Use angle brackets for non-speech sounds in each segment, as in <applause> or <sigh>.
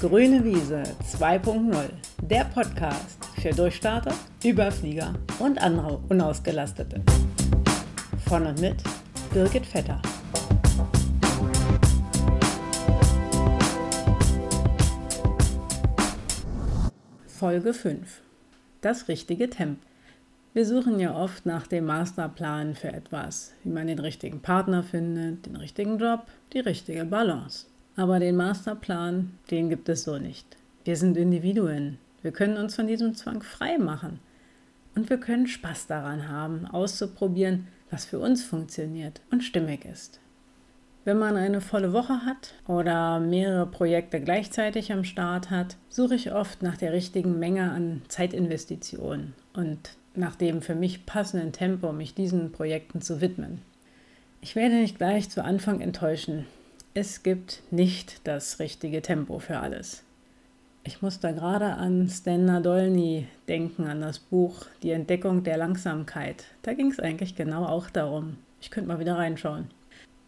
Grüne Wiese 2.0, der Podcast für Durchstarter, Überflieger und andere Unausgelastete. Von und mit Birgit Vetter. Folge 5. Das richtige Tempo. Wir suchen ja oft nach dem Masterplan für etwas, wie man den richtigen Partner findet, den richtigen Job, die richtige Balance. Aber den Masterplan, den gibt es so nicht. Wir sind Individuen. Wir können uns von diesem Zwang frei machen. Und wir können Spaß daran haben, auszuprobieren, was für uns funktioniert und stimmig ist. Wenn man eine volle Woche hat oder mehrere Projekte gleichzeitig am Start hat, suche ich oft nach der richtigen Menge an Zeitinvestitionen und nach dem für mich passenden Tempo, mich diesen Projekten zu widmen. Ich werde nicht gleich zu Anfang enttäuschen. Es gibt nicht das richtige Tempo für alles. Ich muss da gerade an Stan Nadolny denken, an das Buch Die Entdeckung der Langsamkeit. Da ging es eigentlich genau auch darum. Ich könnte mal wieder reinschauen.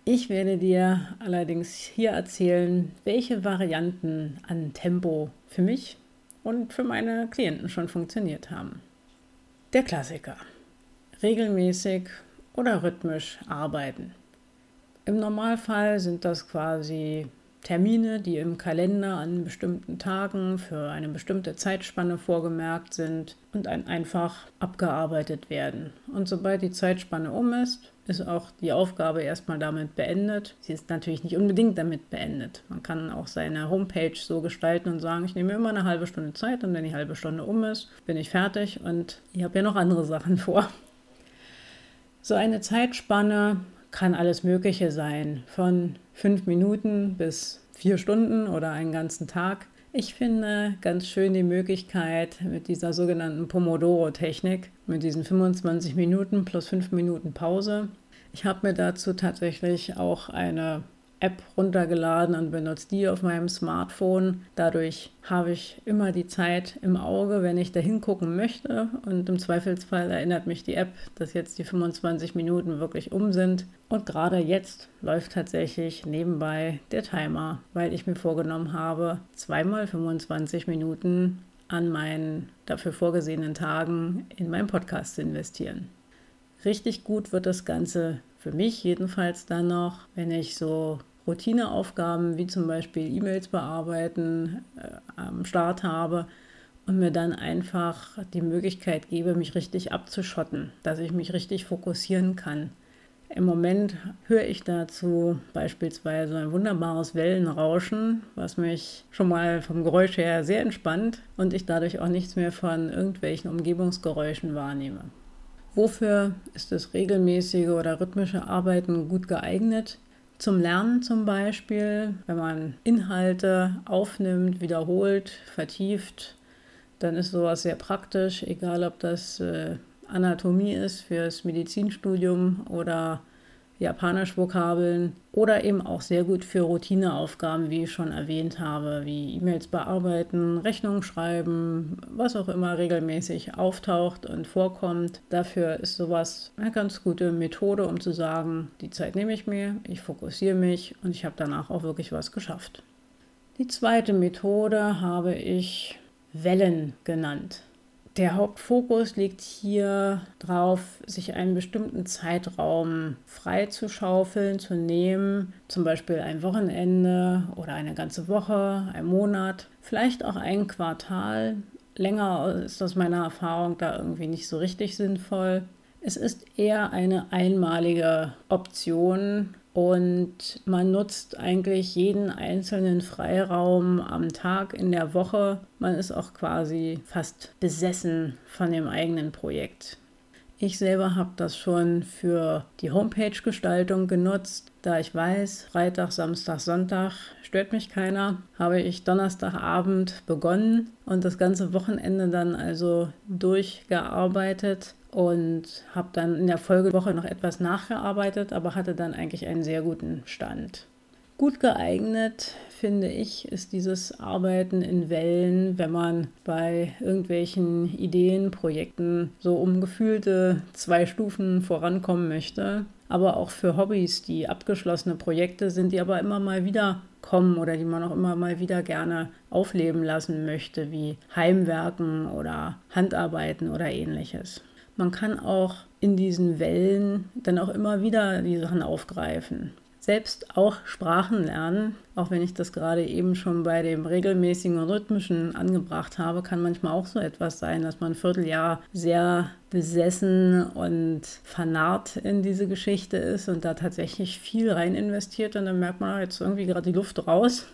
Ich werde dir allerdings hier erzählen, welche Varianten an Tempo für mich und für meine Klienten schon funktioniert haben. Der Klassiker. Regelmäßig oder rhythmisch arbeiten. Im Normalfall sind das quasi Termine, die im Kalender an bestimmten Tagen für eine bestimmte Zeitspanne vorgemerkt sind und einfach abgearbeitet werden. Und sobald die Zeitspanne um ist, ist auch die Aufgabe erstmal damit beendet. Sie ist natürlich nicht unbedingt damit beendet. Man kann auch seine Homepage so gestalten und sagen, ich nehme immer eine halbe Stunde Zeit und wenn die halbe Stunde um ist, bin ich fertig und ich habe ja noch andere Sachen <laughs> vor. So eine Zeitspanne kann alles Mögliche sein, von fünf Minuten bis vier Stunden oder einen ganzen Tag. Ich finde ganz schön die Möglichkeit mit dieser sogenannten Pomodoro-Technik, mit diesen 25 Minuten plus 5 Minuten Pause. Ich habe mir dazu tatsächlich auch eine App runtergeladen und benutze die auf meinem Smartphone. Dadurch habe ich immer die Zeit im Auge, wenn ich da hingucken möchte. Und im Zweifelsfall erinnert mich die App, dass jetzt die 25 Minuten wirklich um sind. Und gerade jetzt läuft tatsächlich nebenbei der Timer, weil ich mir vorgenommen habe, zweimal 25 Minuten an meinen dafür vorgesehenen Tagen in meinen Podcast zu investieren. Richtig gut wird das Ganze für mich jedenfalls dann noch, wenn ich so Routineaufgaben wie zum Beispiel E-Mails bearbeiten äh, am Start habe und mir dann einfach die Möglichkeit gebe, mich richtig abzuschotten, dass ich mich richtig fokussieren kann. Im Moment höre ich dazu beispielsweise ein wunderbares Wellenrauschen, was mich schon mal vom Geräusch her sehr entspannt und ich dadurch auch nichts mehr von irgendwelchen Umgebungsgeräuschen wahrnehme. Wofür ist das regelmäßige oder rhythmische Arbeiten gut geeignet? Zum Lernen zum Beispiel, wenn man Inhalte aufnimmt, wiederholt, vertieft, dann ist sowas sehr praktisch, egal ob das äh, Anatomie ist fürs Medizinstudium oder Japanisch-Vokabeln oder eben auch sehr gut für Routineaufgaben, wie ich schon erwähnt habe, wie E-Mails bearbeiten, Rechnungen schreiben, was auch immer regelmäßig auftaucht und vorkommt. Dafür ist sowas eine ganz gute Methode, um zu sagen, die Zeit nehme ich mir, ich fokussiere mich und ich habe danach auch wirklich was geschafft. Die zweite Methode habe ich Wellen genannt. Der Hauptfokus liegt hier drauf, sich einen bestimmten Zeitraum freizuschaufeln, zu nehmen, zum Beispiel ein Wochenende oder eine ganze Woche, ein Monat, vielleicht auch ein Quartal. Länger ist aus meiner Erfahrung da irgendwie nicht so richtig sinnvoll. Es ist eher eine einmalige Option, und man nutzt eigentlich jeden einzelnen Freiraum am Tag in der Woche. Man ist auch quasi fast besessen von dem eigenen Projekt. Ich selber habe das schon für die Homepage-Gestaltung genutzt. Da ich weiß, Freitag, Samstag, Sonntag stört mich keiner, habe ich Donnerstagabend begonnen und das ganze Wochenende dann also durchgearbeitet und habe dann in der Folgewoche noch etwas nachgearbeitet, aber hatte dann eigentlich einen sehr guten Stand. Gut geeignet, finde ich, ist dieses Arbeiten in Wellen, wenn man bei irgendwelchen Ideenprojekten so um gefühlte zwei Stufen vorankommen möchte. Aber auch für Hobbys, die abgeschlossene Projekte sind, die aber immer mal wieder kommen oder die man auch immer mal wieder gerne aufleben lassen möchte, wie Heimwerken oder Handarbeiten oder ähnliches. Man kann auch in diesen Wellen dann auch immer wieder die Sachen aufgreifen selbst auch Sprachen lernen, auch wenn ich das gerade eben schon bei dem regelmäßigen rhythmischen angebracht habe, kann manchmal auch so etwas sein, dass man ein Vierteljahr sehr besessen und vernarrt in diese Geschichte ist und da tatsächlich viel rein investiert und dann merkt man ah, jetzt irgendwie gerade die Luft raus.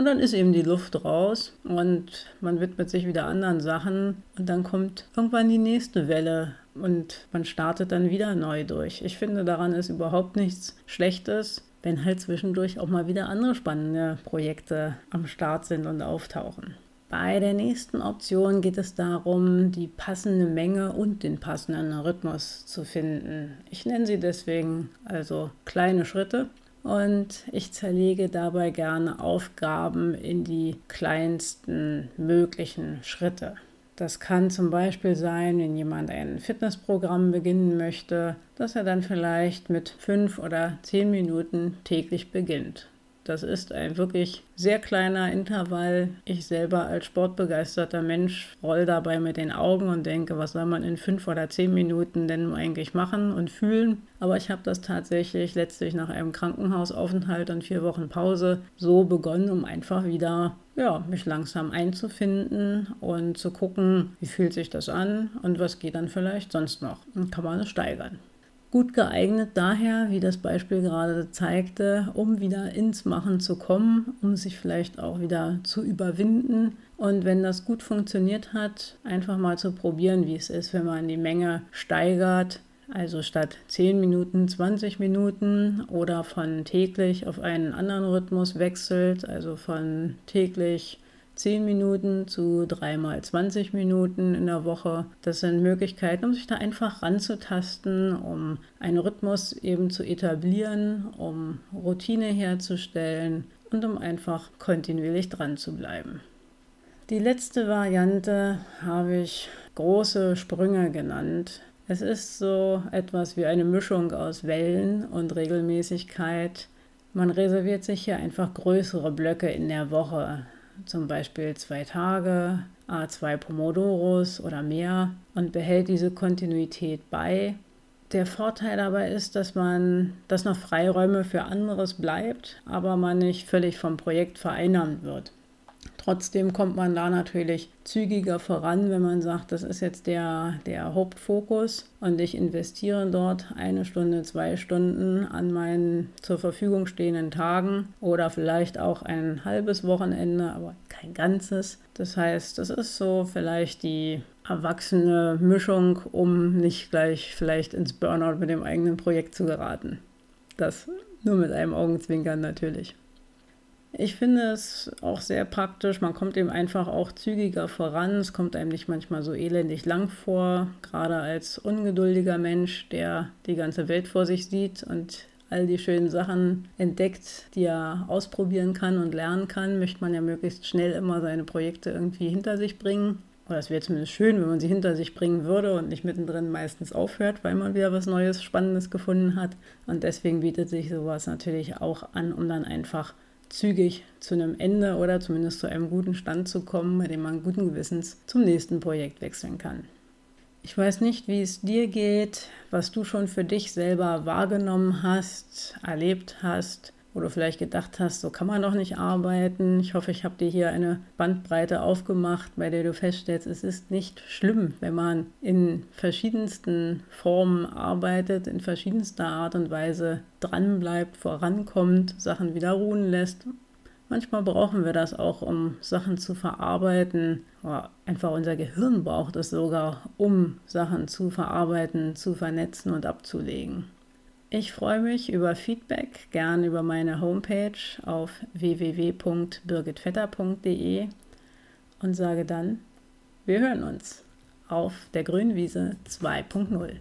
Und dann ist eben die Luft raus und man widmet sich wieder anderen Sachen und dann kommt irgendwann die nächste Welle und man startet dann wieder neu durch. Ich finde, daran ist überhaupt nichts Schlechtes, wenn halt zwischendurch auch mal wieder andere spannende Projekte am Start sind und auftauchen. Bei der nächsten Option geht es darum, die passende Menge und den passenden Rhythmus zu finden. Ich nenne sie deswegen also kleine Schritte und ich zerlege dabei gerne Aufgaben in die kleinsten möglichen Schritte. Das kann zum Beispiel sein, wenn jemand ein Fitnessprogramm beginnen möchte, dass er dann vielleicht mit fünf oder zehn Minuten täglich beginnt. Das ist ein wirklich sehr kleiner Intervall. Ich selber als sportbegeisterter Mensch roll dabei mit den Augen und denke, was soll man in fünf oder zehn Minuten denn eigentlich machen und fühlen? Aber ich habe das tatsächlich letztlich nach einem Krankenhausaufenthalt und vier Wochen Pause so begonnen, um einfach wieder ja, mich langsam einzufinden und zu gucken, wie fühlt sich das an und was geht dann vielleicht sonst noch. Und kann man es steigern. Gut geeignet daher, wie das Beispiel gerade zeigte, um wieder ins Machen zu kommen, um sich vielleicht auch wieder zu überwinden. Und wenn das gut funktioniert hat, einfach mal zu probieren, wie es ist, wenn man die Menge steigert. Also statt 10 Minuten 20 Minuten oder von täglich auf einen anderen Rhythmus wechselt, also von täglich 10 Minuten zu dreimal 20 Minuten in der Woche. Das sind Möglichkeiten, um sich da einfach ranzutasten, um einen Rhythmus eben zu etablieren, um Routine herzustellen und um einfach kontinuierlich dran zu bleiben. Die letzte Variante habe ich große Sprünge genannt. Es ist so etwas wie eine Mischung aus Wellen und Regelmäßigkeit. Man reserviert sich hier einfach größere Blöcke in der Woche zum Beispiel zwei Tage, zwei Pomodoros oder mehr und behält diese Kontinuität bei. Der Vorteil dabei ist, dass man, dass noch Freiräume für anderes bleibt, aber man nicht völlig vom Projekt vereinnahmt wird. Trotzdem kommt man da natürlich zügiger voran, wenn man sagt, das ist jetzt der, der Hauptfokus und ich investiere dort eine Stunde, zwei Stunden an meinen zur Verfügung stehenden Tagen oder vielleicht auch ein halbes Wochenende, aber kein ganzes. Das heißt, das ist so vielleicht die erwachsene Mischung, um nicht gleich vielleicht ins Burnout mit dem eigenen Projekt zu geraten. Das nur mit einem Augenzwinkern natürlich. Ich finde es auch sehr praktisch. Man kommt eben einfach auch zügiger voran. Es kommt einem nicht manchmal so elendig lang vor, gerade als ungeduldiger Mensch, der die ganze Welt vor sich sieht und all die schönen Sachen entdeckt, die er ausprobieren kann und lernen kann, möchte man ja möglichst schnell immer seine Projekte irgendwie hinter sich bringen. Oder es wäre zumindest schön, wenn man sie hinter sich bringen würde und nicht mittendrin meistens aufhört, weil man wieder was Neues, Spannendes gefunden hat. Und deswegen bietet sich sowas natürlich auch an, um dann einfach zügig zu einem Ende oder zumindest zu einem guten Stand zu kommen, bei dem man guten Gewissens zum nächsten Projekt wechseln kann. Ich weiß nicht, wie es dir geht, was du schon für dich selber wahrgenommen hast, erlebt hast, wo du vielleicht gedacht hast, so kann man doch nicht arbeiten. Ich hoffe, ich habe dir hier eine Bandbreite aufgemacht, bei der du feststellst, es ist nicht schlimm, wenn man in verschiedensten Formen arbeitet, in verschiedenster Art und Weise dranbleibt, vorankommt, Sachen wieder ruhen lässt. Manchmal brauchen wir das auch, um Sachen zu verarbeiten. Oder einfach unser Gehirn braucht es sogar, um Sachen zu verarbeiten, zu vernetzen und abzulegen. Ich freue mich über Feedback, gern über meine Homepage auf www.birgitvetter.de und sage dann, wir hören uns auf der Grünwiese 2.0.